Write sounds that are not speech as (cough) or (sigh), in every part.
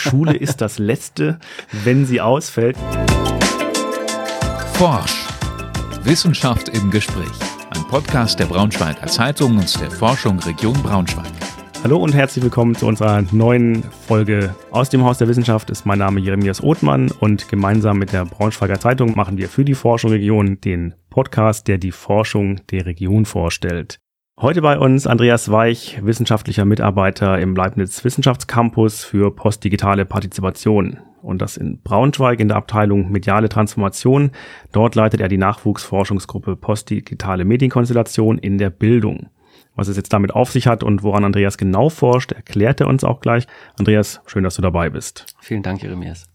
Schule ist das Letzte, wenn sie ausfällt. Forsch. Wissenschaft im Gespräch. Ein Podcast der Braunschweiger Zeitung und der Forschung Region Braunschweig. Hallo und herzlich willkommen zu unserer neuen Folge aus dem Haus der Wissenschaft. Ist mein Name Jeremias Othmann und gemeinsam mit der Braunschweiger Zeitung machen wir für die Forschung Region den Podcast, der die Forschung der Region vorstellt. Heute bei uns Andreas Weich, wissenschaftlicher Mitarbeiter im Leibniz Wissenschaftscampus für postdigitale Partizipation. Und das in Braunschweig in der Abteilung Mediale Transformation. Dort leitet er die Nachwuchsforschungsgruppe Postdigitale Medienkonstellation in der Bildung. Was es jetzt damit auf sich hat und woran Andreas genau forscht, erklärt er uns auch gleich. Andreas, schön, dass du dabei bist. Vielen Dank, Jeremias.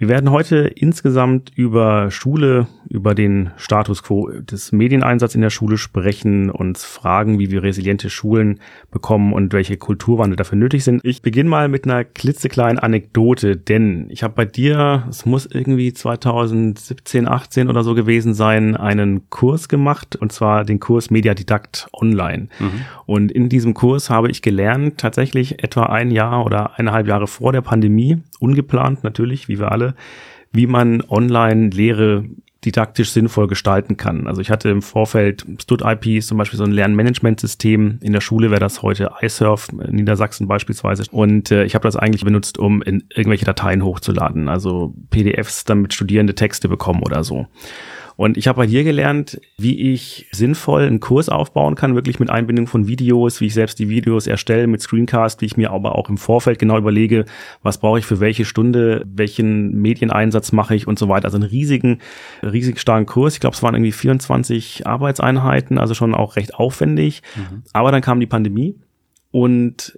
Wir werden heute insgesamt über Schule, über den Status quo des Medieneinsatzes in der Schule sprechen, uns fragen, wie wir resiliente Schulen bekommen und welche Kulturwandel dafür nötig sind. Ich beginne mal mit einer klitzekleinen Anekdote, denn ich habe bei dir, es muss irgendwie 2017, 18 oder so gewesen sein, einen Kurs gemacht und zwar den Kurs Mediadidakt Online. Mhm. Und in diesem Kurs habe ich gelernt, tatsächlich etwa ein Jahr oder eineinhalb Jahre vor der Pandemie, ungeplant natürlich, wie wir alle, wie man Online-Lehre didaktisch sinnvoll gestalten kann. Also ich hatte im Vorfeld StudIP zum Beispiel so ein Lernmanagementsystem. In der Schule wäre das heute iSurf in Niedersachsen beispielsweise. Und äh, ich habe das eigentlich benutzt, um in irgendwelche Dateien hochzuladen, also PDFs, damit Studierende Texte bekommen oder so. Und ich habe bei dir gelernt, wie ich sinnvoll einen Kurs aufbauen kann, wirklich mit Einbindung von Videos, wie ich selbst die Videos erstelle mit Screencast, wie ich mir aber auch im Vorfeld genau überlege, was brauche ich für welche Stunde, welchen Medieneinsatz mache ich und so weiter. Also einen riesigen, riesig starken Kurs. Ich glaube, es waren irgendwie 24 Arbeitseinheiten, also schon auch recht aufwendig. Mhm. Aber dann kam die Pandemie und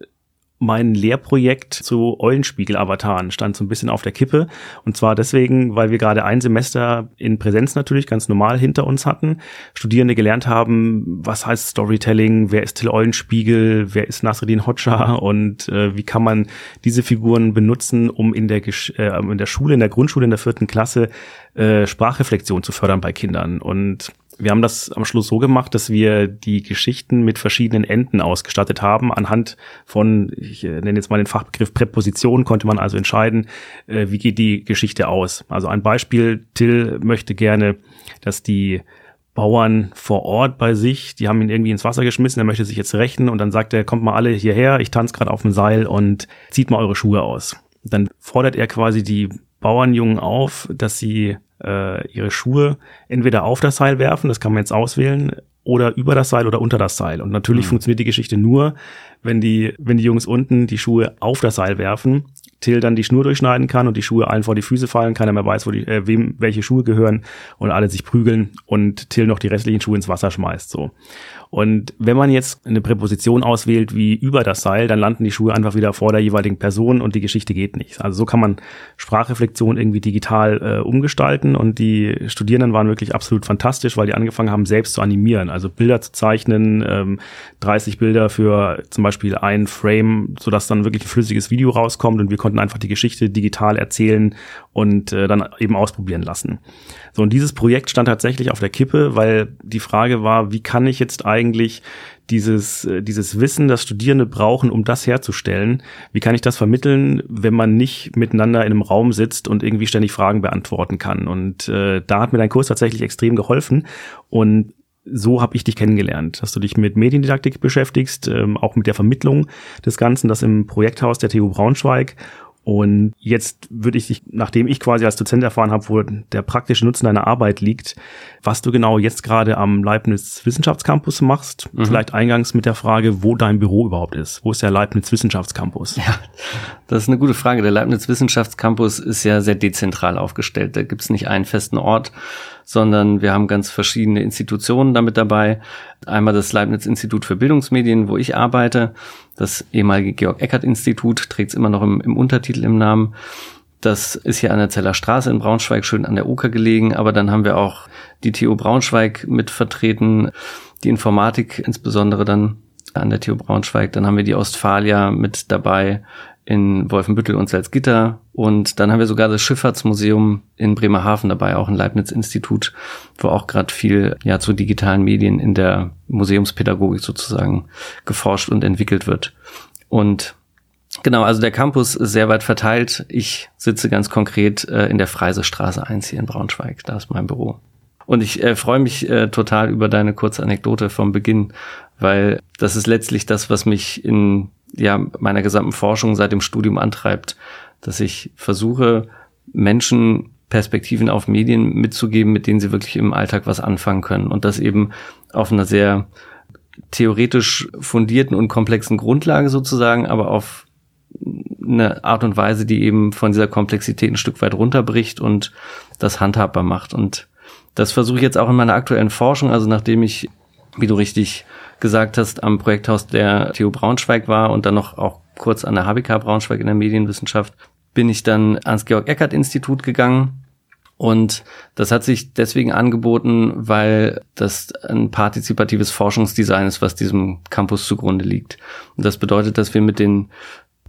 mein Lehrprojekt zu Eulenspiegel-Avataren stand so ein bisschen auf der Kippe. Und zwar deswegen, weil wir gerade ein Semester in Präsenz natürlich ganz normal hinter uns hatten. Studierende gelernt haben, was heißt Storytelling, wer ist Till Eulenspiegel, wer ist Nasreddin Hoxha und äh, wie kann man diese Figuren benutzen, um in der, äh, in der Schule, in der Grundschule, in der vierten Klasse äh, Sprachreflexion zu fördern bei Kindern. Und wir haben das am Schluss so gemacht, dass wir die Geschichten mit verschiedenen Enden ausgestattet haben. Anhand von, ich äh, nenne jetzt mal den Fachbegriff Präposition, konnte man also entscheiden, äh, wie geht die Geschichte aus. Also ein Beispiel, Till möchte gerne, dass die Bauern vor Ort bei sich, die haben ihn irgendwie ins Wasser geschmissen, er möchte sich jetzt rächen und dann sagt er, kommt mal alle hierher, ich tanze gerade auf dem Seil und zieht mal eure Schuhe aus. Dann fordert er quasi die Bauernjungen auf, dass sie äh, ihre Schuhe entweder auf das Seil werfen, das kann man jetzt auswählen, oder über das Seil oder unter das Seil. Und natürlich mhm. funktioniert die Geschichte nur, wenn die, wenn die Jungs unten die Schuhe auf das Seil werfen, Till dann die Schnur durchschneiden kann und die Schuhe allen vor die Füße fallen, keiner mehr weiß, wo die, äh, wem welche Schuhe gehören und alle sich prügeln und Till noch die restlichen Schuhe ins Wasser schmeißt. So. Und wenn man jetzt eine Präposition auswählt wie über das Seil, dann landen die Schuhe einfach wieder vor der jeweiligen Person und die Geschichte geht nicht. Also so kann man Sprachreflexion irgendwie digital äh, umgestalten und die Studierenden waren wirklich absolut fantastisch, weil die angefangen haben, selbst zu animieren, also Bilder zu zeichnen, ähm, 30 Bilder für zum Beispiel ein Frame, sodass dann wirklich ein flüssiges Video rauskommt und wir konnten einfach die Geschichte digital erzählen und äh, dann eben ausprobieren lassen. So, und dieses Projekt stand tatsächlich auf der Kippe, weil die Frage war, wie kann ich jetzt eigentlich eigentlich dieses, äh, dieses Wissen, das Studierende brauchen, um das herzustellen. Wie kann ich das vermitteln, wenn man nicht miteinander in einem Raum sitzt und irgendwie ständig Fragen beantworten kann? Und äh, da hat mir dein Kurs tatsächlich extrem geholfen. Und so habe ich dich kennengelernt, dass du dich mit Mediendidaktik beschäftigst, ähm, auch mit der Vermittlung des Ganzen, das im Projekthaus der TU Braunschweig. Und jetzt würde ich dich, nachdem ich quasi als Dozent erfahren habe, wo der praktische Nutzen deiner Arbeit liegt, was du genau jetzt gerade am Leibniz Wissenschaftscampus machst, mhm. vielleicht eingangs mit der Frage, wo dein Büro überhaupt ist. Wo ist der Leibniz Wissenschaftscampus? Ja, das ist eine gute Frage. Der Leibniz Wissenschaftscampus ist ja sehr dezentral aufgestellt. Da gibt es nicht einen festen Ort, sondern wir haben ganz verschiedene Institutionen damit dabei. Einmal das Leibniz Institut für Bildungsmedien, wo ich arbeite. Das ehemalige Georg-Eckert-Institut trägt es immer noch im, im Untertitel im Namen. Das ist hier an der Zeller Straße in Braunschweig, schön an der Oker gelegen. Aber dann haben wir auch die TU Braunschweig mit vertreten, die Informatik insbesondere dann an der TU Braunschweig. Dann haben wir die Ostfalia mit dabei in Wolfenbüttel und Salzgitter. Und dann haben wir sogar das Schifffahrtsmuseum in Bremerhaven dabei, auch ein Leibniz-Institut, wo auch gerade viel ja zu digitalen Medien in der Museumspädagogik sozusagen geforscht und entwickelt wird. Und Genau, also der Campus ist sehr weit verteilt. Ich sitze ganz konkret äh, in der Freisestraße 1 hier in Braunschweig. Da ist mein Büro. Und ich äh, freue mich äh, total über deine kurze Anekdote vom Beginn, weil das ist letztlich das, was mich in ja, meiner gesamten Forschung seit dem Studium antreibt, dass ich versuche, Menschen Perspektiven auf Medien mitzugeben, mit denen sie wirklich im Alltag was anfangen können. Und das eben auf einer sehr theoretisch fundierten und komplexen Grundlage sozusagen, aber auf eine Art und Weise, die eben von dieser Komplexität ein Stück weit runterbricht und das handhabbar macht. Und das versuche ich jetzt auch in meiner aktuellen Forschung, also nachdem ich, wie du richtig gesagt hast, am Projekthaus der TU Braunschweig war und dann noch auch kurz an der HBK Braunschweig in der Medienwissenschaft, bin ich dann ans Georg-Eckert-Institut gegangen. Und das hat sich deswegen angeboten, weil das ein partizipatives Forschungsdesign ist, was diesem Campus zugrunde liegt. Und das bedeutet, dass wir mit den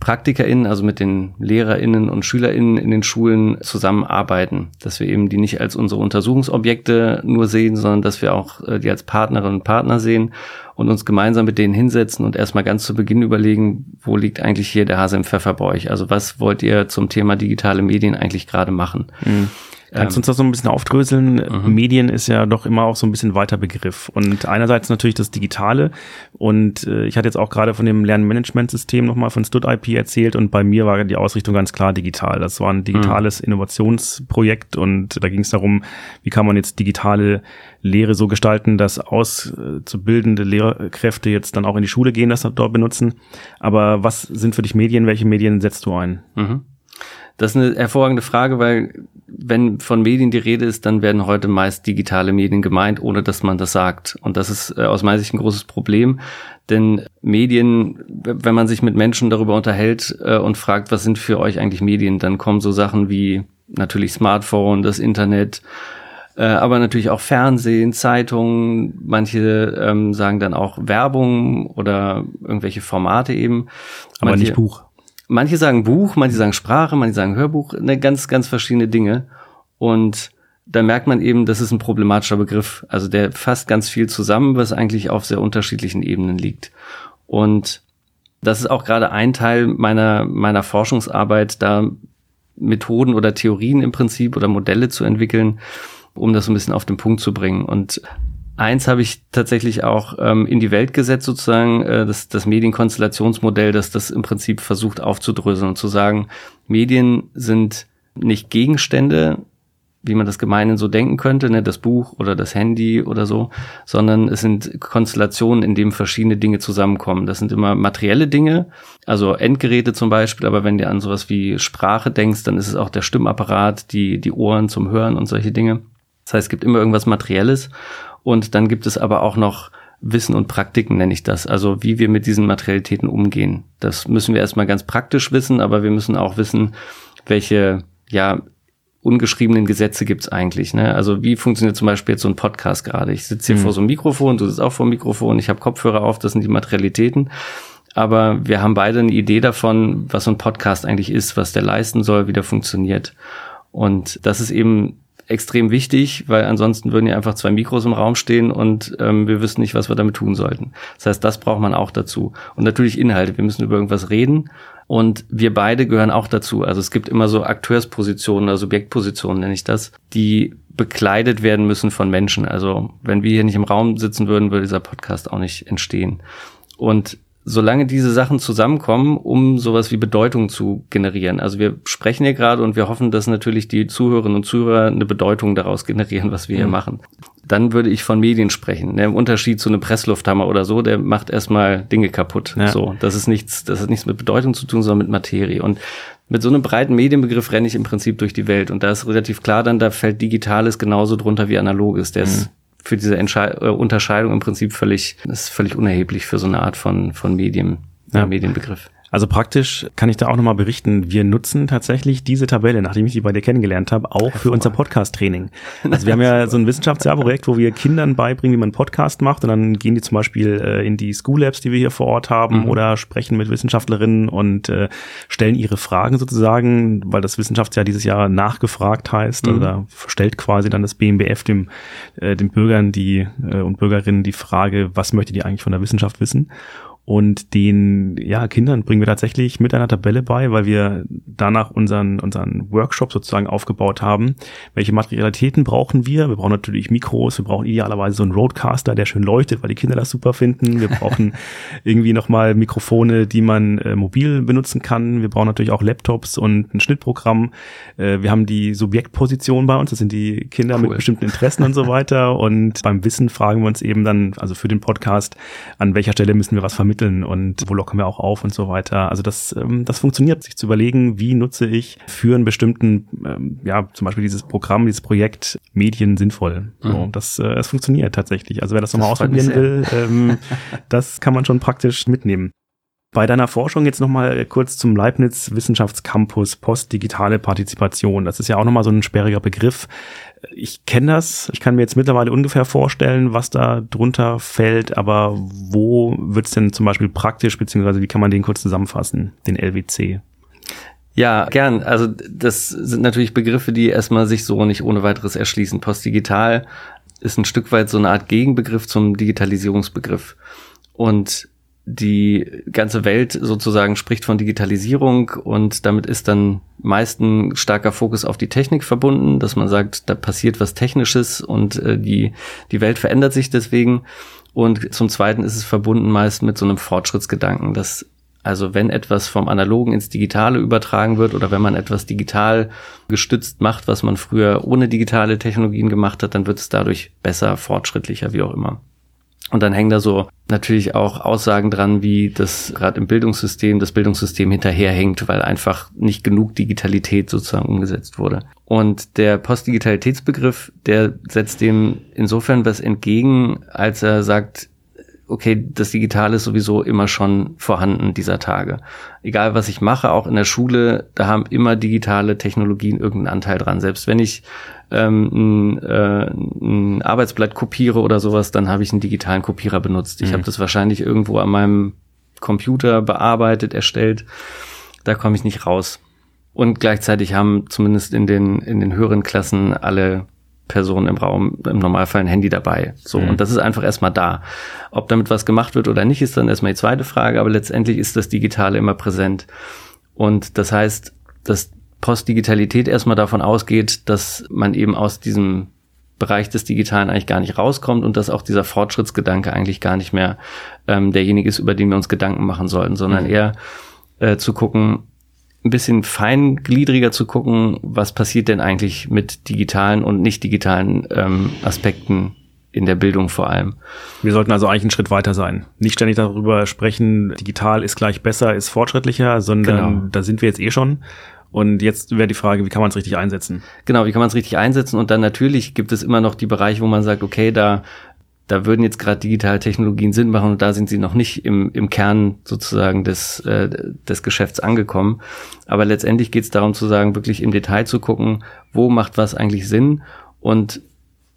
PraktikerInnen, also mit den LehrerInnen und SchülerInnen in den Schulen zusammenarbeiten. Dass wir eben die nicht als unsere Untersuchungsobjekte nur sehen, sondern dass wir auch äh, die als Partnerinnen und Partner sehen und uns gemeinsam mit denen hinsetzen und erstmal ganz zu Beginn überlegen, wo liegt eigentlich hier der Hase im Pfeffer bei euch? Also was wollt ihr zum Thema digitale Medien eigentlich gerade machen? Mhm. Kannst du uns das so ein bisschen aufdröseln? Mhm. Medien ist ja doch immer auch so ein bisschen weiter Begriff. Und einerseits natürlich das Digitale. Und äh, ich hatte jetzt auch gerade von dem Lernmanagementsystem nochmal von StudIP erzählt. Und bei mir war die Ausrichtung ganz klar digital. Das war ein digitales mhm. Innovationsprojekt. Und da ging es darum, wie kann man jetzt digitale Lehre so gestalten, dass auszubildende Lehrkräfte jetzt dann auch in die Schule gehen, das dort benutzen. Aber was sind für dich Medien? Welche Medien setzt du ein? Mhm. Das ist eine hervorragende Frage, weil wenn von Medien die Rede ist, dann werden heute meist digitale Medien gemeint, ohne dass man das sagt. Und das ist äh, aus meiner Sicht ein großes Problem, denn Medien, wenn man sich mit Menschen darüber unterhält äh, und fragt, was sind für euch eigentlich Medien, dann kommen so Sachen wie natürlich Smartphone, das Internet, äh, aber natürlich auch Fernsehen, Zeitungen, manche ähm, sagen dann auch Werbung oder irgendwelche Formate eben. Aber manche, nicht Buch manche sagen Buch, manche sagen Sprache, manche sagen Hörbuch, ne, ganz, ganz verschiedene Dinge. Und da merkt man eben, das ist ein problematischer Begriff. Also der fasst ganz viel zusammen, was eigentlich auf sehr unterschiedlichen Ebenen liegt. Und das ist auch gerade ein Teil meiner, meiner Forschungsarbeit, da Methoden oder Theorien im Prinzip oder Modelle zu entwickeln, um das so ein bisschen auf den Punkt zu bringen. Und Eins habe ich tatsächlich auch ähm, in die Welt gesetzt, sozusagen, äh, das, das Medienkonstellationsmodell, das das im Prinzip versucht aufzudröseln und zu sagen, Medien sind nicht Gegenstände, wie man das gemeinhin so denken könnte, ne, das Buch oder das Handy oder so, sondern es sind Konstellationen, in denen verschiedene Dinge zusammenkommen. Das sind immer materielle Dinge, also Endgeräte zum Beispiel, aber wenn du an sowas wie Sprache denkst, dann ist es auch der Stimmapparat, die, die Ohren zum Hören und solche Dinge. Das heißt, es gibt immer irgendwas Materielles und dann gibt es aber auch noch Wissen und Praktiken, nenne ich das. Also wie wir mit diesen Materialitäten umgehen. Das müssen wir erstmal ganz praktisch wissen, aber wir müssen auch wissen, welche, ja, ungeschriebenen Gesetze gibt's eigentlich. Ne? Also wie funktioniert zum Beispiel jetzt so ein Podcast gerade? Ich sitze hier mhm. vor so einem Mikrofon, du sitzt auch vor dem Mikrofon, ich habe Kopfhörer auf, das sind die Materialitäten. Aber wir haben beide eine Idee davon, was so ein Podcast eigentlich ist, was der leisten soll, wie der funktioniert. Und das ist eben extrem wichtig, weil ansonsten würden ja einfach zwei Mikros im Raum stehen und ähm, wir wüssten nicht, was wir damit tun sollten. Das heißt, das braucht man auch dazu. Und natürlich Inhalte. Wir müssen über irgendwas reden und wir beide gehören auch dazu. Also es gibt immer so Akteurspositionen oder Subjektpositionen, nenne ich das, die bekleidet werden müssen von Menschen. Also wenn wir hier nicht im Raum sitzen würden, würde dieser Podcast auch nicht entstehen. Und solange diese Sachen zusammenkommen, um sowas wie Bedeutung zu generieren. Also wir sprechen hier gerade und wir hoffen, dass natürlich die Zuhörerinnen und Zuhörer eine Bedeutung daraus generieren, was wir mhm. hier machen. Dann würde ich von Medien sprechen. Der Unterschied zu einem Presslufthammer oder so, der macht erstmal Dinge kaputt. Ja. So, das ist nichts, das hat nichts mit Bedeutung zu tun, sondern mit Materie. Und mit so einem breiten Medienbegriff renne ich im Prinzip durch die Welt. Und da ist relativ klar dann, da fällt Digitales genauso drunter wie Analoges. Der mhm. ist für diese Entschei äh, Unterscheidung im Prinzip völlig, ist völlig unerheblich für so eine Art von, von Medien, ja. Medienbegriff. Also praktisch kann ich da auch nochmal berichten, wir nutzen tatsächlich diese Tabelle, nachdem ich die bei dir kennengelernt habe, auch für unser Podcast-Training. Also wir haben (laughs) ja so ein Wissenschaftsjahrprojekt, wo wir Kindern beibringen, wie man Podcast macht und dann gehen die zum Beispiel äh, in die School Labs, die wir hier vor Ort haben mhm. oder sprechen mit Wissenschaftlerinnen und äh, stellen ihre Fragen sozusagen, weil das Wissenschaftsjahr dieses Jahr nachgefragt heißt. Also mhm. Also da stellt quasi dann das BMBF dem, äh, den Bürgern die äh, und Bürgerinnen die Frage, was möchtet ihr eigentlich von der Wissenschaft wissen? Und den ja, Kindern bringen wir tatsächlich mit einer Tabelle bei, weil wir danach unseren, unseren Workshop sozusagen aufgebaut haben. Welche Materialitäten brauchen wir? Wir brauchen natürlich Mikros, wir brauchen idealerweise so einen Roadcaster, der schön leuchtet, weil die Kinder das super finden. Wir brauchen (laughs) irgendwie nochmal Mikrofone, die man äh, mobil benutzen kann. Wir brauchen natürlich auch Laptops und ein Schnittprogramm. Äh, wir haben die Subjektposition bei uns, das sind die Kinder cool. mit bestimmten Interessen und so (laughs) weiter. Und beim Wissen fragen wir uns eben dann, also für den Podcast, an welcher Stelle müssen wir was vermitteln vermitteln und wo locken wir auch auf und so weiter. Also das, ähm, das funktioniert, sich zu überlegen, wie nutze ich für einen bestimmten, ähm, ja, zum Beispiel dieses Programm, dieses Projekt Medien sinnvoll. So, mhm. das, äh, das funktioniert tatsächlich. Also wer das nochmal ausprobieren will, ähm, (laughs) das kann man schon praktisch mitnehmen. Bei deiner Forschung jetzt nochmal kurz zum Leibniz Wissenschaftscampus Postdigitale Partizipation. Das ist ja auch nochmal so ein sperriger Begriff ich kenne das, ich kann mir jetzt mittlerweile ungefähr vorstellen, was da drunter fällt, aber wo wird es denn zum Beispiel praktisch, beziehungsweise wie kann man den kurz zusammenfassen, den LWC? Ja, gern. Also das sind natürlich Begriffe, die erstmal sich so nicht ohne weiteres erschließen. Postdigital ist ein Stück weit so eine Art Gegenbegriff zum Digitalisierungsbegriff. Und die ganze Welt sozusagen spricht von Digitalisierung und damit ist dann meist ein starker Fokus auf die Technik verbunden, dass man sagt, da passiert was Technisches und äh, die, die Welt verändert sich deswegen. Und zum Zweiten ist es verbunden meist mit so einem Fortschrittsgedanken, dass also wenn etwas vom Analogen ins Digitale übertragen wird oder wenn man etwas digital gestützt macht, was man früher ohne digitale Technologien gemacht hat, dann wird es dadurch besser, fortschrittlicher, wie auch immer. Und dann hängen da so natürlich auch Aussagen dran, wie das gerade im Bildungssystem, das Bildungssystem hinterherhängt, weil einfach nicht genug Digitalität sozusagen umgesetzt wurde. Und der Postdigitalitätsbegriff, der setzt dem insofern was entgegen, als er sagt, okay, das Digitale ist sowieso immer schon vorhanden dieser Tage. Egal was ich mache, auch in der Schule, da haben immer digitale Technologien irgendeinen Anteil dran. Selbst wenn ich ähm, ein, äh, ein Arbeitsblatt kopiere oder sowas, dann habe ich einen digitalen Kopierer benutzt. Ich mhm. habe das wahrscheinlich irgendwo an meinem Computer bearbeitet, erstellt. Da komme ich nicht raus. Und gleichzeitig haben zumindest in den, in den höheren Klassen alle Person im Raum im Normalfall ein Handy dabei. So, mhm. und das ist einfach erstmal da. Ob damit was gemacht wird oder nicht, ist dann erstmal die zweite Frage, aber letztendlich ist das Digitale immer präsent. Und das heißt, dass Postdigitalität erstmal davon ausgeht, dass man eben aus diesem Bereich des Digitalen eigentlich gar nicht rauskommt und dass auch dieser Fortschrittsgedanke eigentlich gar nicht mehr ähm, derjenige ist, über den wir uns Gedanken machen sollten, sondern mhm. eher äh, zu gucken, ein bisschen feingliedriger zu gucken, was passiert denn eigentlich mit digitalen und nicht digitalen ähm, Aspekten in der Bildung vor allem. Wir sollten also eigentlich einen Schritt weiter sein. Nicht ständig darüber sprechen, digital ist gleich besser, ist fortschrittlicher, sondern genau. da sind wir jetzt eh schon. Und jetzt wäre die Frage, wie kann man es richtig einsetzen? Genau, wie kann man es richtig einsetzen? Und dann natürlich gibt es immer noch die Bereiche, wo man sagt, okay, da da würden jetzt gerade digitale Technologien Sinn machen und da sind sie noch nicht im, im Kern sozusagen des, äh, des Geschäfts angekommen. Aber letztendlich geht es darum zu sagen, wirklich im Detail zu gucken, wo macht was eigentlich Sinn und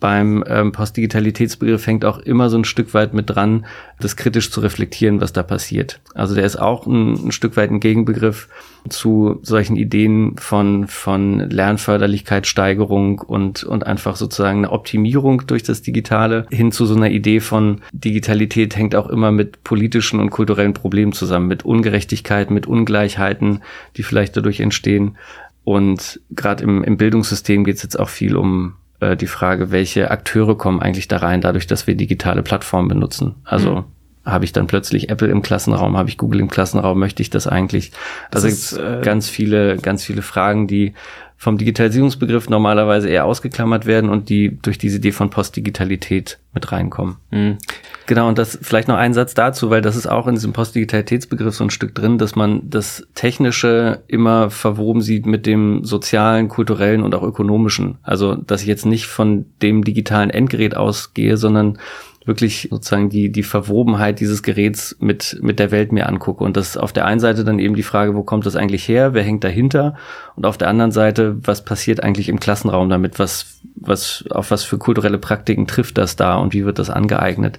beim ähm, Postdigitalitätsbegriff hängt auch immer so ein Stück weit mit dran, das kritisch zu reflektieren, was da passiert. Also der ist auch ein, ein Stück weit ein Gegenbegriff zu solchen Ideen von, von Lernförderlichkeit, Steigerung und, und einfach sozusagen eine Optimierung durch das Digitale hin zu so einer Idee von Digitalität hängt auch immer mit politischen und kulturellen Problemen zusammen, mit Ungerechtigkeit, mit Ungleichheiten, die vielleicht dadurch entstehen. Und gerade im, im Bildungssystem geht es jetzt auch viel um äh, die Frage, welche Akteure kommen eigentlich da rein, dadurch, dass wir digitale Plattformen benutzen. Also mhm. habe ich dann plötzlich Apple im Klassenraum, habe ich Google im Klassenraum, möchte ich das eigentlich? Also das ist, äh, ganz viele, ganz viele Fragen, die vom Digitalisierungsbegriff normalerweise eher ausgeklammert werden und die durch diese Idee von Postdigitalität mit reinkommen. Mhm. Genau, und das vielleicht noch ein Satz dazu, weil das ist auch in diesem Postdigitalitätsbegriff so ein Stück drin, dass man das Technische immer verwoben sieht mit dem sozialen, kulturellen und auch ökonomischen. Also, dass ich jetzt nicht von dem digitalen Endgerät ausgehe, sondern wirklich sozusagen die, die Verwobenheit dieses Geräts mit, mit der Welt mir angucke. Und das auf der einen Seite dann eben die Frage, wo kommt das eigentlich her? Wer hängt dahinter? Und auf der anderen Seite, was passiert eigentlich im Klassenraum damit? Was, was, auf was für kulturelle Praktiken trifft das da und wie wird das angeeignet?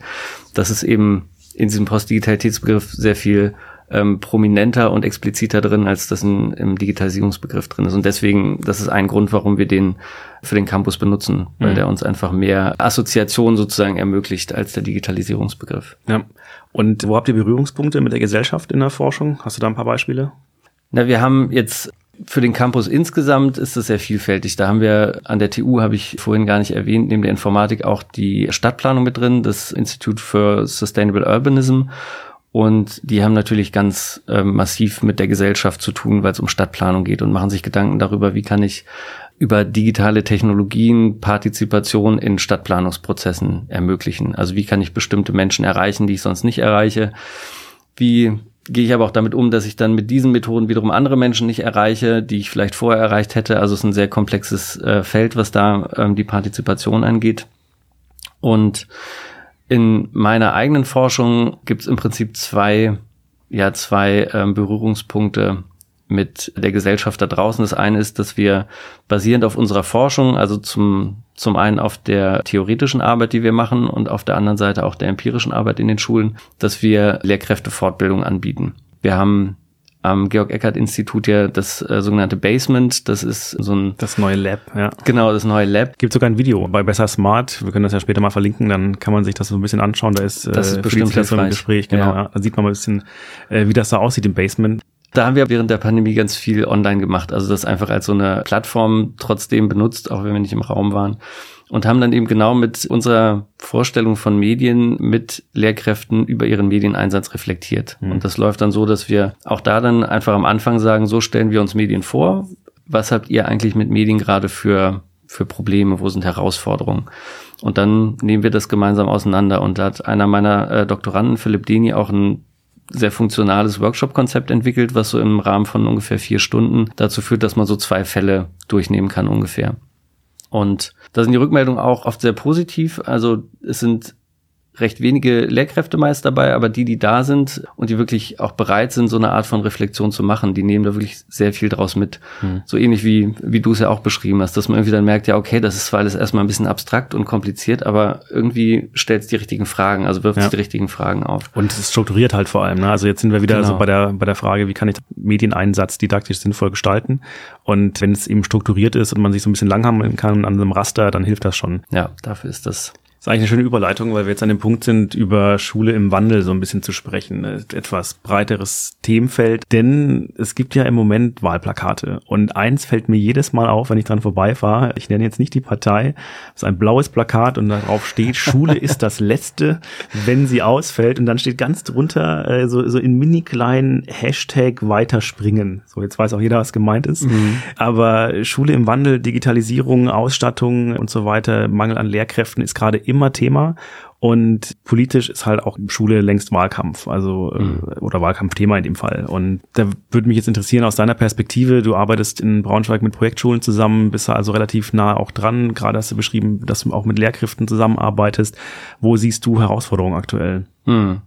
Das ist eben in diesem Postdigitalitätsbegriff sehr viel ähm, prominenter und expliziter drin, als das in, im Digitalisierungsbegriff drin ist. Und deswegen, das ist ein Grund, warum wir den für den Campus benutzen, weil mhm. der uns einfach mehr Assoziation sozusagen ermöglicht als der Digitalisierungsbegriff. Ja. Und wo habt ihr Berührungspunkte mit der Gesellschaft in der Forschung? Hast du da ein paar Beispiele? Na, wir haben jetzt für den Campus insgesamt ist es sehr vielfältig. Da haben wir an der TU, habe ich vorhin gar nicht erwähnt, neben der Informatik auch die Stadtplanung mit drin, das Institute for Sustainable Urbanism. Und die haben natürlich ganz äh, massiv mit der Gesellschaft zu tun, weil es um Stadtplanung geht und machen sich Gedanken darüber, wie kann ich über digitale Technologien Partizipation in Stadtplanungsprozessen ermöglichen. Also wie kann ich bestimmte Menschen erreichen, die ich sonst nicht erreiche? Wie gehe ich aber auch damit um, dass ich dann mit diesen Methoden wiederum andere Menschen nicht erreiche, die ich vielleicht vorher erreicht hätte. Also es ist ein sehr komplexes äh, Feld, was da ähm, die Partizipation angeht. Und in meiner eigenen Forschung gibt es im Prinzip zwei, ja, zwei ähm, Berührungspunkte mit der Gesellschaft da draußen. Das eine ist, dass wir basierend auf unserer Forschung, also zum, zum einen auf der theoretischen Arbeit, die wir machen und auf der anderen Seite auch der empirischen Arbeit in den Schulen, dass wir Lehrkräftefortbildung anbieten. Wir haben am Georg-Eckert-Institut ja das äh, sogenannte Basement. Das ist so ein... Das neue Lab, ja. Genau, das neue Lab. Gibt sogar ein Video bei Besser Smart. Wir können das ja später mal verlinken, dann kann man sich das so ein bisschen anschauen. Da ist, das ist äh, bestimmt das im Gespräch, genau. Ja. Da sieht man mal ein bisschen, äh, wie das da aussieht im Basement. Da haben wir während der Pandemie ganz viel online gemacht. Also das einfach als so eine Plattform trotzdem benutzt, auch wenn wir nicht im Raum waren und haben dann eben genau mit unserer Vorstellung von Medien mit Lehrkräften über ihren Medieneinsatz reflektiert. Mhm. Und das läuft dann so, dass wir auch da dann einfach am Anfang sagen, so stellen wir uns Medien vor. Was habt ihr eigentlich mit Medien gerade für, für Probleme? Wo sind Herausforderungen? Und dann nehmen wir das gemeinsam auseinander. Und da hat einer meiner äh, Doktoranden, Philipp Deni, auch ein sehr funktionales Workshop-Konzept entwickelt, was so im Rahmen von ungefähr vier Stunden dazu führt, dass man so zwei Fälle durchnehmen kann ungefähr. Und da sind die Rückmeldungen auch oft sehr positiv. Also es sind recht wenige Lehrkräfte meist dabei, aber die, die da sind und die wirklich auch bereit sind, so eine Art von Reflexion zu machen, die nehmen da wirklich sehr viel draus mit. Mhm. So ähnlich wie, wie du es ja auch beschrieben hast, dass man irgendwie dann merkt, ja, okay, das ist zwar alles erstmal ein bisschen abstrakt und kompliziert, aber irgendwie stellt es die richtigen Fragen, also wirft es die richtigen Fragen auf. Und es strukturiert halt vor allem. Ne? Also jetzt sind wir wieder genau. so bei der, bei der Frage, wie kann ich Medieneinsatz didaktisch sinnvoll gestalten? Und wenn es eben strukturiert ist und man sich so ein bisschen langhameln kann an einem Raster, dann hilft das schon. Ja, dafür ist das ist eigentlich eine schöne Überleitung, weil wir jetzt an dem Punkt sind, über Schule im Wandel so ein bisschen zu sprechen. Etwas breiteres Themenfeld, denn es gibt ja im Moment Wahlplakate. Und eins fällt mir jedes Mal auf, wenn ich dran vorbeifahre. Ich nenne jetzt nicht die Partei. Es ist ein blaues Plakat und darauf steht, Schule ist das Letzte, wenn sie ausfällt. Und dann steht ganz drunter äh, so, so in mini kleinen Hashtag weiterspringen. So, jetzt weiß auch jeder, was gemeint ist. Mhm. Aber Schule im Wandel, Digitalisierung, Ausstattung und so weiter, Mangel an Lehrkräften ist gerade immer immer Thema. Und politisch ist halt auch Schule längst Wahlkampf, also äh, mhm. oder Wahlkampfthema in dem Fall. Und da würde mich jetzt interessieren aus deiner Perspektive. Du arbeitest in Braunschweig mit Projektschulen zusammen, bist also relativ nah auch dran. Gerade hast du beschrieben, dass du auch mit Lehrkräften zusammenarbeitest. Wo siehst du Herausforderungen aktuell? Mhm.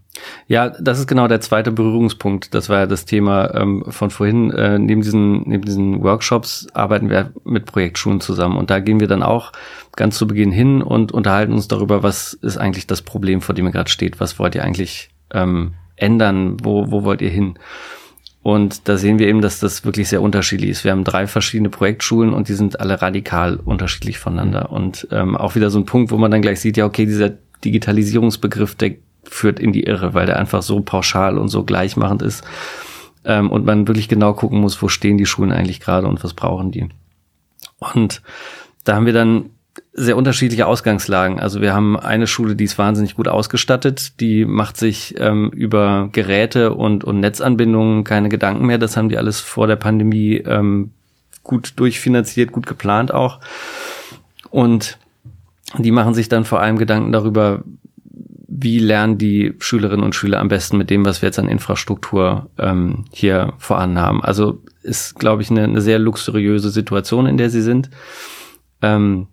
Ja, das ist genau der zweite Berührungspunkt. Das war ja das Thema ähm, von vorhin. Äh, neben, diesen, neben diesen Workshops arbeiten wir mit Projektschulen zusammen. Und da gehen wir dann auch ganz zu Beginn hin und unterhalten uns darüber, was ist eigentlich das Problem, vor dem ihr gerade steht. Was wollt ihr eigentlich ähm, ändern? Wo, wo wollt ihr hin? Und da sehen wir eben, dass das wirklich sehr unterschiedlich ist. Wir haben drei verschiedene Projektschulen und die sind alle radikal unterschiedlich voneinander. Und ähm, auch wieder so ein Punkt, wo man dann gleich sieht, ja, okay, dieser Digitalisierungsbegriff, der führt in die Irre, weil der einfach so pauschal und so gleichmachend ist. Ähm, und man wirklich genau gucken muss, wo stehen die Schulen eigentlich gerade und was brauchen die. Und da haben wir dann sehr unterschiedliche Ausgangslagen. Also wir haben eine Schule, die ist wahnsinnig gut ausgestattet, die macht sich ähm, über Geräte und, und Netzanbindungen keine Gedanken mehr. Das haben die alles vor der Pandemie ähm, gut durchfinanziert, gut geplant auch. Und die machen sich dann vor allem Gedanken darüber, wie lernen die Schülerinnen und Schüler am besten mit dem, was wir jetzt an Infrastruktur ähm, hier vorhanden haben. Also ist, glaube ich, eine, eine sehr luxuriöse Situation, in der sie sind. Ähm,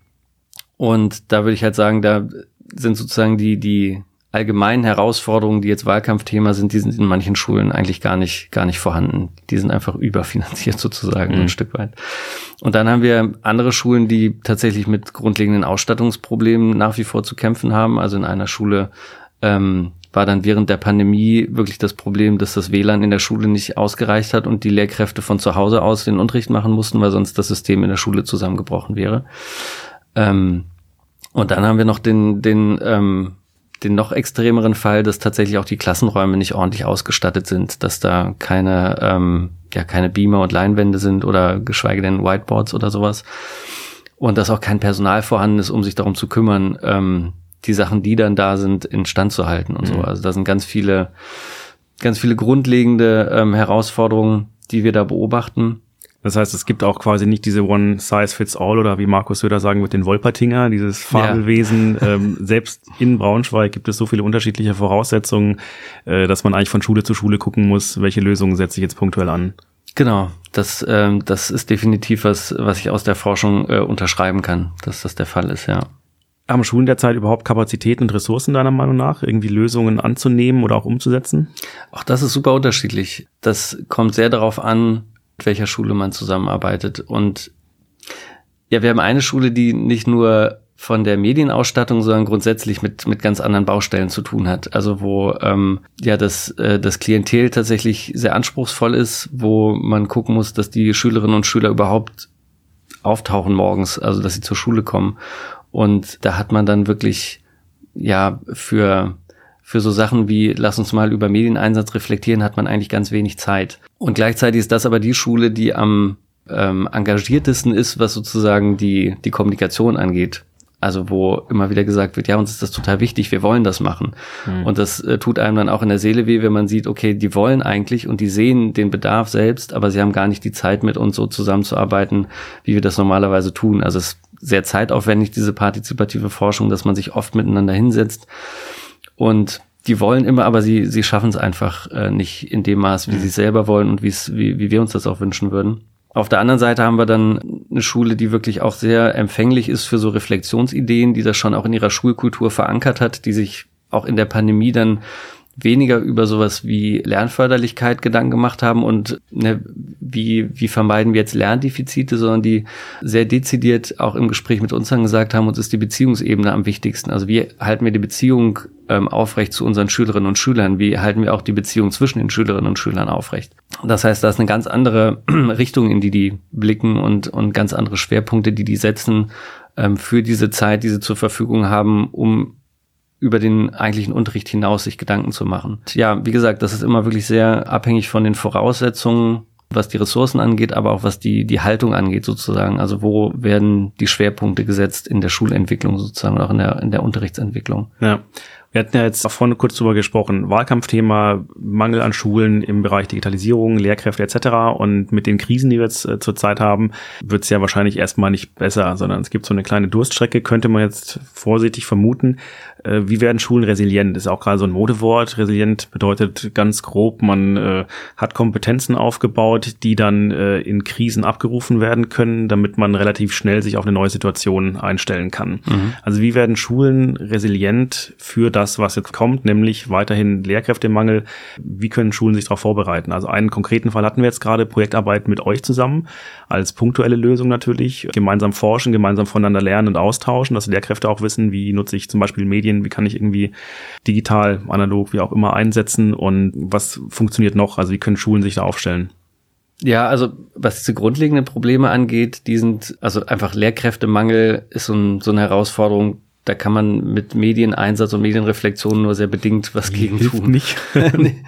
und da würde ich halt sagen, da sind sozusagen die, die allgemeinen Herausforderungen, die jetzt Wahlkampfthema sind, die sind in manchen Schulen eigentlich gar nicht, gar nicht vorhanden. Die sind einfach überfinanziert (laughs) sozusagen mhm. ein Stück weit. Und dann haben wir andere Schulen, die tatsächlich mit grundlegenden Ausstattungsproblemen nach wie vor zu kämpfen haben. Also in einer Schule ähm, war dann während der Pandemie wirklich das Problem, dass das WLAN in der Schule nicht ausgereicht hat und die Lehrkräfte von zu Hause aus den Unterricht machen mussten, weil sonst das System in der Schule zusammengebrochen wäre. Ähm, und dann haben wir noch den, den, ähm, den noch extremeren Fall, dass tatsächlich auch die Klassenräume nicht ordentlich ausgestattet sind, dass da keine, ähm, ja, keine Beamer und Leinwände sind oder geschweige denn Whiteboards oder sowas. Und dass auch kein Personal vorhanden ist, um sich darum zu kümmern, ähm, die Sachen, die dann da sind, instand zu halten und mhm. so. Also da sind ganz viele, ganz viele grundlegende ähm, Herausforderungen, die wir da beobachten. Das heißt, es gibt auch quasi nicht diese One-Size-Fits-All oder wie Markus Söder sagen wird, den Wolpertinger, dieses Fabelwesen. Ja. Ähm, selbst in Braunschweig gibt es so viele unterschiedliche Voraussetzungen, äh, dass man eigentlich von Schule zu Schule gucken muss, welche Lösungen setze ich jetzt punktuell an. Genau, das, ähm, das ist definitiv was, was ich aus der Forschung äh, unterschreiben kann, dass das der Fall ist, ja. Haben Schulen derzeit überhaupt Kapazitäten und Ressourcen deiner Meinung nach, irgendwie Lösungen anzunehmen oder auch umzusetzen? Auch das ist super unterschiedlich. Das kommt sehr darauf an, mit welcher Schule man zusammenarbeitet. Und ja, wir haben eine Schule, die nicht nur von der Medienausstattung, sondern grundsätzlich mit, mit ganz anderen Baustellen zu tun hat. Also wo ähm, ja das, äh, das Klientel tatsächlich sehr anspruchsvoll ist, wo man gucken muss, dass die Schülerinnen und Schüler überhaupt auftauchen morgens, also dass sie zur Schule kommen. Und da hat man dann wirklich, ja, für, für so Sachen wie, lass uns mal über Medieneinsatz reflektieren, hat man eigentlich ganz wenig Zeit. Und gleichzeitig ist das aber die Schule, die am ähm, engagiertesten ist, was sozusagen die, die Kommunikation angeht. Also wo immer wieder gesagt wird, ja, uns ist das total wichtig, wir wollen das machen. Mhm. Und das äh, tut einem dann auch in der Seele weh, wenn man sieht, okay, die wollen eigentlich und die sehen den Bedarf selbst, aber sie haben gar nicht die Zeit mit uns so zusammenzuarbeiten, wie wir das normalerweise tun. Also es ist sehr zeitaufwendig, diese partizipative Forschung, dass man sich oft miteinander hinsetzt. Und die wollen immer, aber sie, sie schaffen es einfach äh, nicht in dem Maß, wie mhm. sie selber wollen und wie, wie wir uns das auch wünschen würden. Auf der anderen Seite haben wir dann eine Schule, die wirklich auch sehr empfänglich ist für so Reflexionsideen, die das schon auch in ihrer Schulkultur verankert hat, die sich auch in der Pandemie dann weniger über sowas wie Lernförderlichkeit Gedanken gemacht haben und ne, wie, wie vermeiden wir jetzt Lerndefizite, sondern die sehr dezidiert auch im Gespräch mit uns dann gesagt haben, uns ist die Beziehungsebene am wichtigsten. Also wie halten wir die Beziehung ähm, aufrecht zu unseren Schülerinnen und Schülern? Wie halten wir auch die Beziehung zwischen den Schülerinnen und Schülern aufrecht? Das heißt, da ist eine ganz andere (clears throat) Richtung, in die die blicken und, und ganz andere Schwerpunkte, die die setzen ähm, für diese Zeit, die sie zur Verfügung haben, um über den eigentlichen Unterricht hinaus sich Gedanken zu machen. Ja, wie gesagt, das ist immer wirklich sehr abhängig von den Voraussetzungen, was die Ressourcen angeht, aber auch was die, die Haltung angeht sozusagen. Also wo werden die Schwerpunkte gesetzt in der Schulentwicklung sozusagen, auch in der, in der Unterrichtsentwicklung. Ja. Wir hatten ja jetzt vorne kurz drüber gesprochen, Wahlkampfthema, Mangel an Schulen im Bereich Digitalisierung, Lehrkräfte etc. Und mit den Krisen, die wir jetzt äh, zurzeit haben, wird es ja wahrscheinlich erstmal nicht besser, sondern es gibt so eine kleine Durststrecke, könnte man jetzt vorsichtig vermuten. Äh, wie werden Schulen resilient? Das ist auch gerade so ein Modewort. Resilient bedeutet ganz grob, man äh, hat Kompetenzen aufgebaut, die dann äh, in Krisen abgerufen werden können, damit man relativ schnell sich auf eine neue Situation einstellen kann. Mhm. Also wie werden Schulen resilient für das, was jetzt kommt, nämlich weiterhin Lehrkräftemangel? Wie können Schulen sich darauf vorbereiten? Also einen konkreten Fall hatten wir jetzt gerade, Projektarbeit mit euch zusammen, als punktuelle Lösung natürlich. Gemeinsam forschen, gemeinsam voneinander lernen und austauschen, dass Lehrkräfte auch wissen, wie nutze ich zum Beispiel Medien Medien, wie kann ich irgendwie digital, analog, wie auch immer einsetzen und was funktioniert noch? Also wie können Schulen sich da aufstellen? Ja, also was diese grundlegenden Probleme angeht, die sind, also einfach Lehrkräftemangel ist so, ein, so eine Herausforderung, da kann man mit Medieneinsatz und Medienreflexion nur sehr bedingt was gegen Hilft tun. Nicht. (laughs) nee.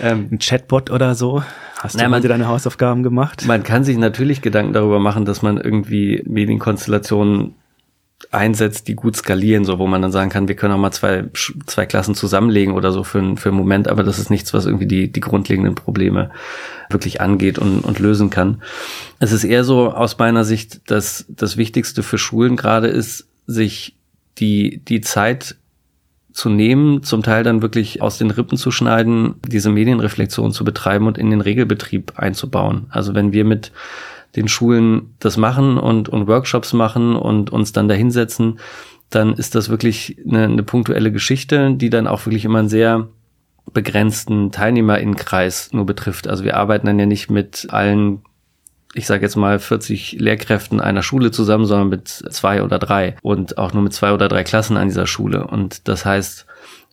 ähm, Ein Chatbot oder so? Hast du mal deine Hausaufgaben gemacht? Man kann sich natürlich Gedanken darüber machen, dass man irgendwie Medienkonstellationen einsetzt, die gut skalieren, so wo man dann sagen kann, wir können auch mal zwei, zwei Klassen zusammenlegen oder so für, für einen Moment, aber das ist nichts, was irgendwie die, die grundlegenden Probleme wirklich angeht und, und lösen kann. Es ist eher so aus meiner Sicht, dass das Wichtigste für Schulen gerade ist, sich die, die Zeit zu nehmen, zum Teil dann wirklich aus den Rippen zu schneiden, diese Medienreflexion zu betreiben und in den Regelbetrieb einzubauen. Also wenn wir mit den Schulen das machen und, und Workshops machen und uns dann dahinsetzen, dann ist das wirklich eine, eine punktuelle Geschichte, die dann auch wirklich immer einen sehr begrenzten Teilnehmerinnenkreis nur betrifft. Also wir arbeiten dann ja nicht mit allen, ich sage jetzt mal 40 Lehrkräften einer Schule zusammen, sondern mit zwei oder drei und auch nur mit zwei oder drei Klassen an dieser Schule. Und das heißt,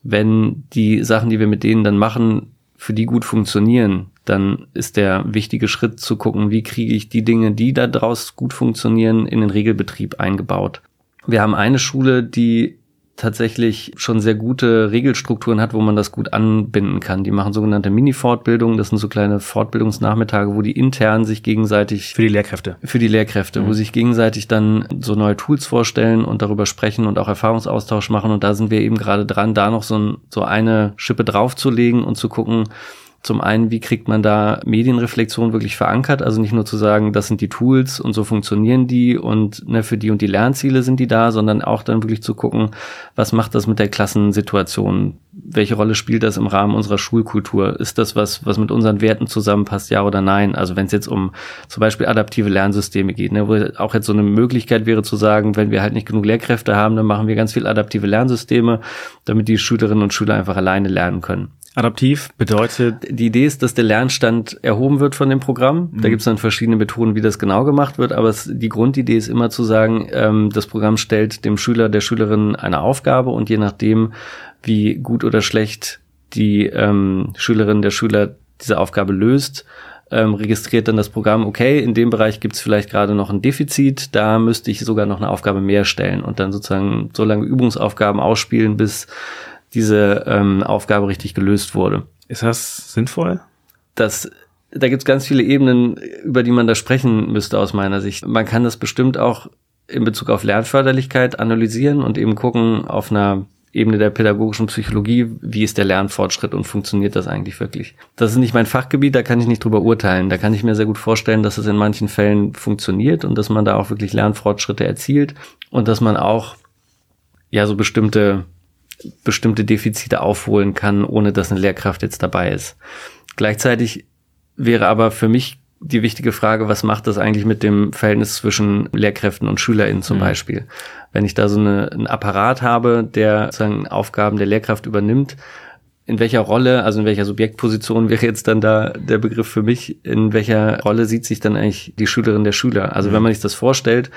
wenn die Sachen, die wir mit denen dann machen, für die gut funktionieren, dann ist der wichtige Schritt zu gucken, wie kriege ich die Dinge, die da draus gut funktionieren, in den Regelbetrieb eingebaut. Wir haben eine Schule, die tatsächlich schon sehr gute Regelstrukturen hat, wo man das gut anbinden kann. Die machen sogenannte Mini-Fortbildungen. Das sind so kleine Fortbildungsnachmittage, wo die intern sich gegenseitig für die Lehrkräfte für die Lehrkräfte, mhm. wo sich gegenseitig dann so neue Tools vorstellen und darüber sprechen und auch Erfahrungsaustausch machen. Und da sind wir eben gerade dran, da noch so, ein, so eine Schippe draufzulegen und zu gucken, zum einen, wie kriegt man da Medienreflexion wirklich verankert? Also nicht nur zu sagen, das sind die Tools und so funktionieren die und ne, für die und die Lernziele sind die da, sondern auch dann wirklich zu gucken, was macht das mit der Klassensituation? Welche Rolle spielt das im Rahmen unserer Schulkultur? Ist das was, was mit unseren Werten zusammenpasst, ja oder nein? Also wenn es jetzt um zum Beispiel adaptive Lernsysteme geht, ne, wo auch jetzt so eine Möglichkeit wäre zu sagen, wenn wir halt nicht genug Lehrkräfte haben, dann machen wir ganz viel adaptive Lernsysteme, damit die Schülerinnen und Schüler einfach alleine lernen können. Adaptiv bedeutet. Die Idee ist, dass der Lernstand erhoben wird von dem Programm. Da mhm. gibt es dann verschiedene Methoden, wie das genau gemacht wird, aber es, die Grundidee ist immer zu sagen, ähm, das Programm stellt dem Schüler, der Schülerin eine Aufgabe und je nachdem, wie gut oder schlecht die ähm, Schülerin, der Schüler diese Aufgabe löst, ähm, registriert dann das Programm, okay, in dem Bereich gibt es vielleicht gerade noch ein Defizit, da müsste ich sogar noch eine Aufgabe mehr stellen und dann sozusagen so lange Übungsaufgaben ausspielen, bis diese ähm, Aufgabe richtig gelöst wurde. Ist das sinnvoll? Das da gibt es ganz viele Ebenen, über die man da sprechen müsste aus meiner Sicht. Man kann das bestimmt auch in Bezug auf Lernförderlichkeit analysieren und eben gucken auf einer Ebene der pädagogischen Psychologie, wie ist der Lernfortschritt und funktioniert das eigentlich wirklich. Das ist nicht mein Fachgebiet, da kann ich nicht drüber urteilen. Da kann ich mir sehr gut vorstellen, dass es in manchen Fällen funktioniert und dass man da auch wirklich Lernfortschritte erzielt und dass man auch ja so bestimmte bestimmte Defizite aufholen kann, ohne dass eine Lehrkraft jetzt dabei ist. Gleichzeitig wäre aber für mich die wichtige Frage, was macht das eigentlich mit dem Verhältnis zwischen Lehrkräften und SchülerInnen zum mhm. Beispiel? Wenn ich da so eine, einen Apparat habe, der sozusagen Aufgaben der Lehrkraft übernimmt, in welcher Rolle, also in welcher Subjektposition wäre jetzt dann da der Begriff für mich, in welcher Rolle sieht sich dann eigentlich die Schülerin der Schüler? Also mhm. wenn man sich das vorstellt,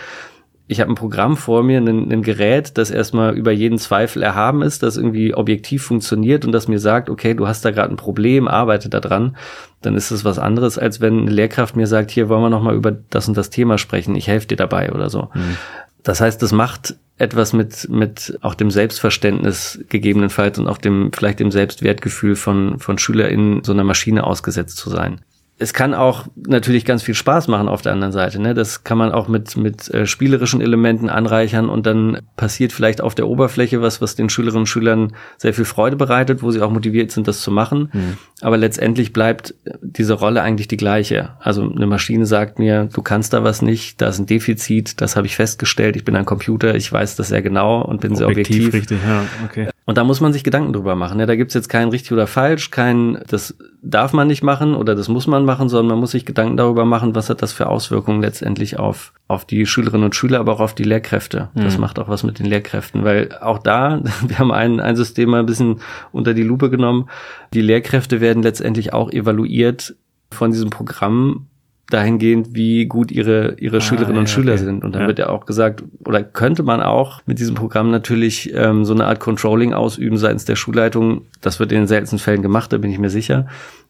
ich habe ein Programm vor mir, ein, ein, Gerät, das erstmal über jeden Zweifel erhaben ist, das irgendwie objektiv funktioniert und das mir sagt, okay, du hast da gerade ein Problem, arbeite da dran, dann ist es was anderes, als wenn eine Lehrkraft mir sagt, hier wollen wir nochmal über das und das Thema sprechen, ich helfe dir dabei oder so. Mhm. Das heißt, das macht etwas mit, mit auch dem Selbstverständnis gegebenenfalls und auch dem, vielleicht dem Selbstwertgefühl von, von SchülerInnen so einer Maschine ausgesetzt zu sein es kann auch natürlich ganz viel Spaß machen auf der anderen Seite. Ne? Das kann man auch mit, mit äh, spielerischen Elementen anreichern und dann passiert vielleicht auf der Oberfläche was, was den Schülerinnen und Schülern sehr viel Freude bereitet, wo sie auch motiviert sind, das zu machen. Mhm. Aber letztendlich bleibt diese Rolle eigentlich die gleiche. Also eine Maschine sagt mir, du kannst da was nicht, da ist ein Defizit, das habe ich festgestellt, ich bin ein Computer, ich weiß das sehr genau und bin objektiv, sehr objektiv. Richtig, ja, okay. Und da muss man sich Gedanken drüber machen. Ne? Da gibt's jetzt kein richtig oder falsch, kein, das darf man nicht machen oder das muss man machen, sondern man muss sich Gedanken darüber machen, was hat das für Auswirkungen letztendlich auf, auf die Schülerinnen und Schüler, aber auch auf die Lehrkräfte. Mhm. Das macht auch was mit den Lehrkräften, weil auch da, (laughs) wir haben ein, ein System mal ein bisschen unter die Lupe genommen. Die Lehrkräfte werden letztendlich auch evaluiert von diesem Programm dahingehend, wie gut ihre, ihre ah, Schülerinnen ja, und Schüler okay. sind. Und dann ja. wird ja auch gesagt, oder könnte man auch mit diesem Programm natürlich ähm, so eine Art Controlling ausüben seitens der Schulleitung. Das wird in den seltensten Fällen gemacht, da bin ich mir sicher.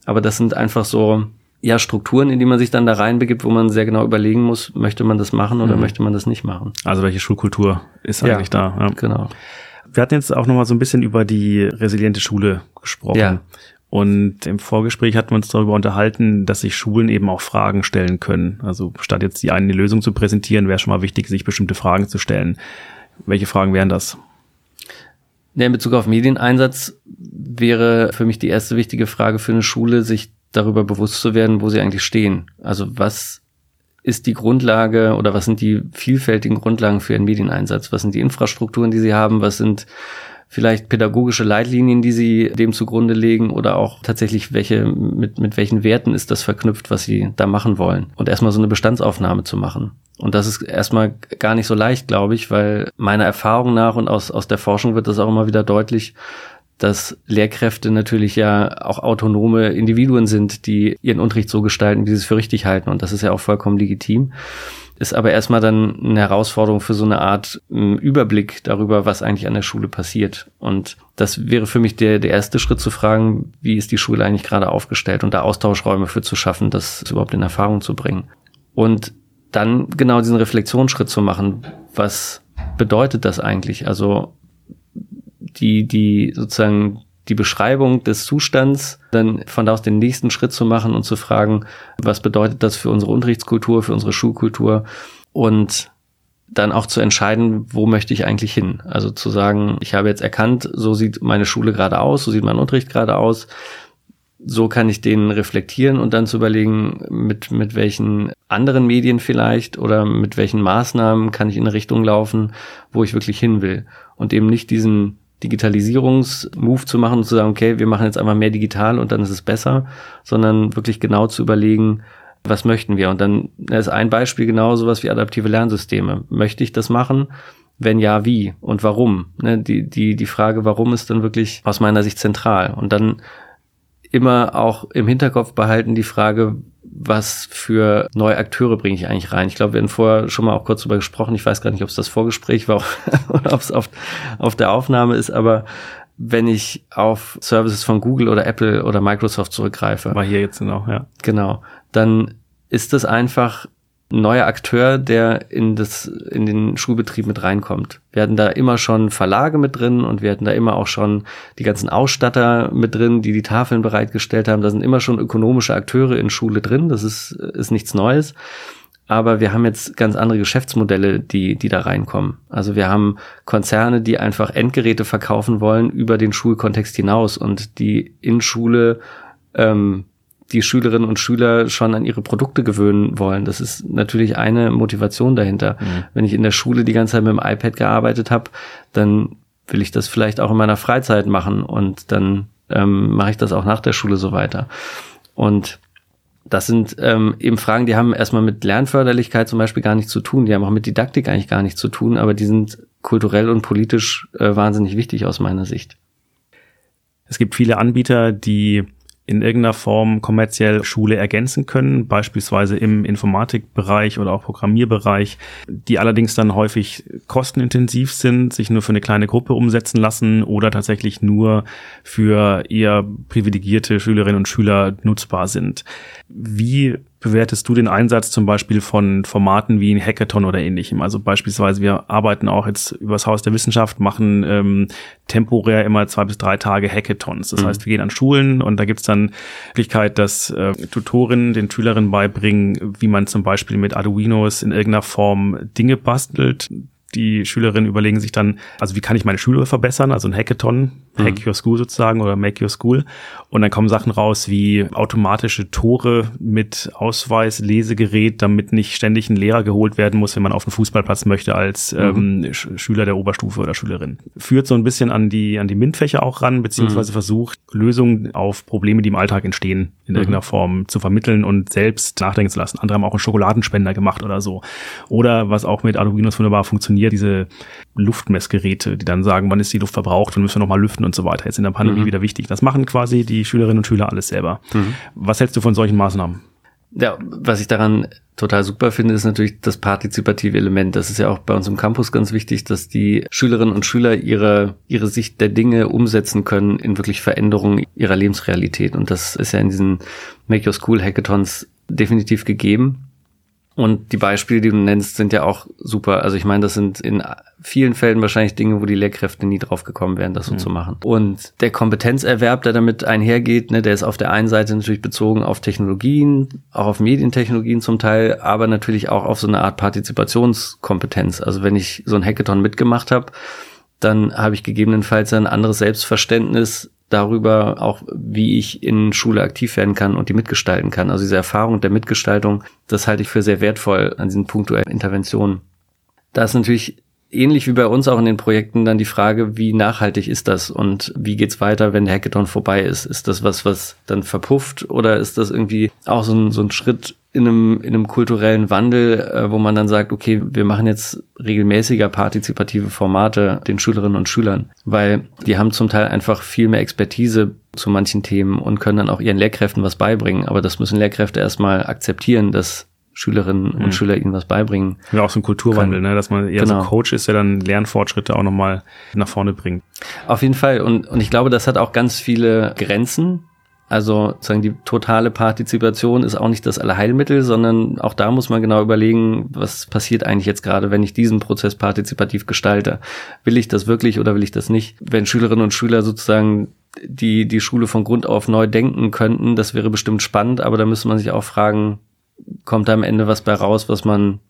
Aber das sind einfach so, ja, Strukturen, in die man sich dann da reinbegibt, wo man sehr genau überlegen muss, möchte man das machen oder mhm. möchte man das nicht machen. Also welche Schulkultur ist eigentlich ja, da? Ja. Genau. Wir hatten jetzt auch noch mal so ein bisschen über die resiliente Schule gesprochen. Ja. Und im Vorgespräch hatten wir uns darüber unterhalten, dass sich Schulen eben auch Fragen stellen können. Also statt jetzt die eine Lösung zu präsentieren, wäre schon mal wichtig, sich bestimmte Fragen zu stellen. Welche Fragen wären das? In Bezug auf Medieneinsatz wäre für mich die erste wichtige Frage für eine Schule, sich darüber bewusst zu werden, wo sie eigentlich stehen. Also was ist die Grundlage oder was sind die vielfältigen Grundlagen für ihren Medieneinsatz? Was sind die Infrastrukturen, die sie haben? Was sind vielleicht pädagogische Leitlinien, die sie dem zugrunde legen oder auch tatsächlich welche, mit, mit welchen Werten ist das verknüpft, was sie da machen wollen und erstmal so eine Bestandsaufnahme zu machen. Und das ist erstmal gar nicht so leicht, glaube ich, weil meiner Erfahrung nach und aus, aus der Forschung wird das auch immer wieder deutlich, dass Lehrkräfte natürlich ja auch autonome Individuen sind, die ihren Unterricht so gestalten, wie sie es für richtig halten. Und das ist ja auch vollkommen legitim. ist aber erstmal dann eine Herausforderung für so eine Art ähm, Überblick darüber, was eigentlich an der Schule passiert. Und das wäre für mich der, der erste Schritt zu fragen, wie ist die Schule eigentlich gerade aufgestellt und da Austauschräume für zu schaffen, das überhaupt in Erfahrung zu bringen. Und dann genau diesen Reflexionsschritt zu machen, was bedeutet das eigentlich? Also die, die sozusagen die Beschreibung des Zustands, dann von da aus den nächsten Schritt zu machen und zu fragen, was bedeutet das für unsere Unterrichtskultur, für unsere Schulkultur und dann auch zu entscheiden, wo möchte ich eigentlich hin. Also zu sagen, ich habe jetzt erkannt, so sieht meine Schule gerade aus, so sieht mein Unterricht gerade aus, so kann ich den reflektieren und dann zu überlegen, mit, mit welchen anderen Medien vielleicht oder mit welchen Maßnahmen kann ich in eine Richtung laufen, wo ich wirklich hin will. Und eben nicht diesen Digitalisierungsmove zu machen und zu sagen, okay, wir machen jetzt einfach mehr digital und dann ist es besser, sondern wirklich genau zu überlegen, was möchten wir? Und dann ist ein Beispiel genau sowas wie adaptive Lernsysteme. Möchte ich das machen? Wenn ja, wie und warum? Ne, die, die, die Frage, warum ist dann wirklich aus meiner Sicht zentral. Und dann immer auch im Hinterkopf behalten die Frage, was für neue Akteure bringe ich eigentlich rein? Ich glaube, wir haben vorher schon mal auch kurz darüber gesprochen. Ich weiß gar nicht, ob es das Vorgespräch war (laughs) oder ob es auf, auf der Aufnahme ist, aber wenn ich auf Services von Google oder Apple oder Microsoft zurückgreife. War hier jetzt genau, ja. Genau. Dann ist das einfach neuer Akteur, der in das, in den Schulbetrieb mit reinkommt. Wir hatten da immer schon Verlage mit drin und wir hatten da immer auch schon die ganzen Ausstatter mit drin, die die Tafeln bereitgestellt haben. Da sind immer schon ökonomische Akteure in Schule drin. Das ist, ist nichts Neues. Aber wir haben jetzt ganz andere Geschäftsmodelle, die, die da reinkommen. Also wir haben Konzerne, die einfach Endgeräte verkaufen wollen über den Schulkontext hinaus und die in Schule ähm, die Schülerinnen und Schüler schon an ihre Produkte gewöhnen wollen. Das ist natürlich eine Motivation dahinter. Mhm. Wenn ich in der Schule die ganze Zeit mit dem iPad gearbeitet habe, dann will ich das vielleicht auch in meiner Freizeit machen und dann ähm, mache ich das auch nach der Schule so weiter. Und das sind ähm, eben Fragen, die haben erstmal mit Lernförderlichkeit zum Beispiel gar nichts zu tun, die haben auch mit Didaktik eigentlich gar nichts zu tun, aber die sind kulturell und politisch äh, wahnsinnig wichtig aus meiner Sicht. Es gibt viele Anbieter, die in irgendeiner Form kommerziell Schule ergänzen können, beispielsweise im Informatikbereich oder auch Programmierbereich, die allerdings dann häufig kostenintensiv sind, sich nur für eine kleine Gruppe umsetzen lassen oder tatsächlich nur für eher privilegierte Schülerinnen und Schüler nutzbar sind. Wie bewertest du den Einsatz zum Beispiel von Formaten wie ein Hackathon oder ähnlichem? Also beispielsweise, wir arbeiten auch jetzt übers Haus der Wissenschaft, machen ähm, temporär immer zwei bis drei Tage Hackathons. Das mhm. heißt, wir gehen an Schulen und da gibt's dann Möglichkeit, dass äh, Tutorinnen den Schülerinnen beibringen, wie man zum Beispiel mit Arduinos in irgendeiner Form Dinge bastelt die Schülerinnen überlegen sich dann, also wie kann ich meine Schule verbessern, also ein Hackathon, mhm. Hack Your School sozusagen oder Make Your School. Und dann kommen Sachen raus wie automatische Tore mit Ausweis, Lesegerät, damit nicht ständig ein Lehrer geholt werden muss, wenn man auf den Fußballplatz möchte als mhm. ähm, Schüler der Oberstufe oder Schülerin. Führt so ein bisschen an die, an die MINT-Fächer auch ran, beziehungsweise mhm. versucht, Lösungen auf Probleme, die im Alltag entstehen, in mhm. irgendeiner Form zu vermitteln und selbst nachdenken zu lassen. Andere haben auch einen Schokoladenspender gemacht oder so. Oder was auch mit Arduinos wunderbar funktioniert, funktioniert, diese Luftmessgeräte, die dann sagen, wann ist die Luft verbraucht und müssen wir nochmal lüften und so weiter. Jetzt in der Pandemie mhm. wieder wichtig. Das machen quasi die Schülerinnen und Schüler alles selber. Mhm. Was hältst du von solchen Maßnahmen? Ja, was ich daran total super finde, ist natürlich das partizipative Element. Das ist ja auch bei uns im Campus ganz wichtig, dass die Schülerinnen und Schüler ihre, ihre Sicht der Dinge umsetzen können in wirklich Veränderungen ihrer Lebensrealität. Und das ist ja in diesen Make Your School Hackathons definitiv gegeben. Und die Beispiele, die du nennst, sind ja auch super. Also ich meine, das sind in vielen Fällen wahrscheinlich Dinge, wo die Lehrkräfte nie drauf gekommen wären, das so mhm. zu machen. Und der Kompetenzerwerb, der damit einhergeht, ne, der ist auf der einen Seite natürlich bezogen auf Technologien, auch auf Medientechnologien zum Teil, aber natürlich auch auf so eine Art Partizipationskompetenz. Also wenn ich so ein Hackathon mitgemacht habe, dann habe ich gegebenenfalls ein anderes Selbstverständnis darüber auch, wie ich in Schule aktiv werden kann und die mitgestalten kann. Also diese Erfahrung der Mitgestaltung, das halte ich für sehr wertvoll an diesen punktuellen Interventionen. Da ist natürlich ähnlich wie bei uns auch in den Projekten dann die Frage, wie nachhaltig ist das und wie geht's weiter, wenn der Hackathon vorbei ist? Ist das was, was dann verpufft oder ist das irgendwie auch so ein, so ein Schritt in einem, in einem kulturellen Wandel, äh, wo man dann sagt, okay, wir machen jetzt regelmäßiger partizipative Formate den Schülerinnen und Schülern, weil die haben zum Teil einfach viel mehr Expertise zu manchen Themen und können dann auch ihren Lehrkräften was beibringen. Aber das müssen Lehrkräfte erstmal akzeptieren, dass Schülerinnen und mhm. Schüler ihnen was beibringen. Ja, auch so ein Kulturwandel, ne? dass man eher genau. so Coach ist, der dann Lernfortschritte auch nochmal nach vorne bringt. Auf jeden Fall. Und, und ich glaube, das hat auch ganz viele Grenzen. Also sozusagen die totale Partizipation ist auch nicht das Allerheilmittel, sondern auch da muss man genau überlegen, was passiert eigentlich jetzt gerade, wenn ich diesen Prozess partizipativ gestalte. Will ich das wirklich oder will ich das nicht? Wenn Schülerinnen und Schüler sozusagen die, die Schule von Grund auf neu denken könnten, das wäre bestimmt spannend, aber da müsste man sich auch fragen, kommt da am Ende was bei raus, was man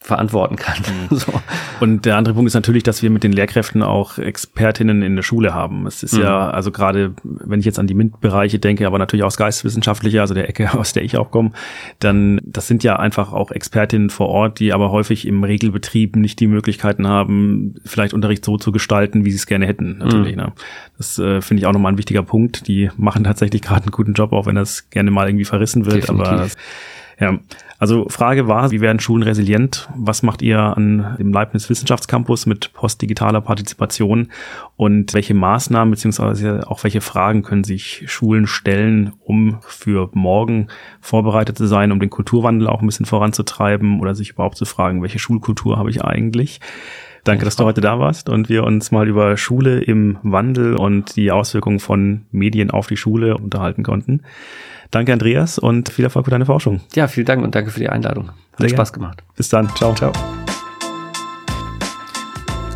verantworten kann. Mhm. (laughs) so. Und der andere Punkt ist natürlich, dass wir mit den Lehrkräften auch Expertinnen in der Schule haben. Es ist mhm. ja, also gerade, wenn ich jetzt an die MINT-Bereiche denke, aber natürlich aus geisteswissenschaftlicher, also der Ecke, (laughs) aus der ich auch komme, dann, das sind ja einfach auch Expertinnen vor Ort, die aber häufig im Regelbetrieb nicht die Möglichkeiten haben, vielleicht Unterricht so zu gestalten, wie sie es gerne hätten, natürlich. Mhm. Ne? Das äh, finde ich auch nochmal ein wichtiger Punkt. Die machen tatsächlich gerade einen guten Job, auch wenn das gerne mal irgendwie verrissen wird, Definitiv. aber das, ja, also Frage war, wie werden Schulen resilient? Was macht ihr an dem Leibniz Wissenschaftscampus mit postdigitaler Partizipation? Und welche Maßnahmen beziehungsweise auch welche Fragen können sich Schulen stellen, um für morgen vorbereitet zu sein, um den Kulturwandel auch ein bisschen voranzutreiben oder sich überhaupt zu fragen, welche Schulkultur habe ich eigentlich? Danke, dass du heute da warst und wir uns mal über Schule im Wandel und die Auswirkungen von Medien auf die Schule unterhalten konnten. Danke, Andreas, und viel Erfolg für deine Forschung. Ja, vielen Dank und danke für die Einladung. Hat Sehr Spaß gemacht. Bis dann. Ciao. Ciao.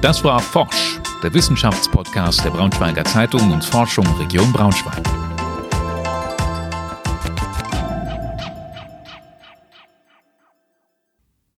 Das war Forsch, der Wissenschaftspodcast der Braunschweiger Zeitung und Forschung Region Braunschweig.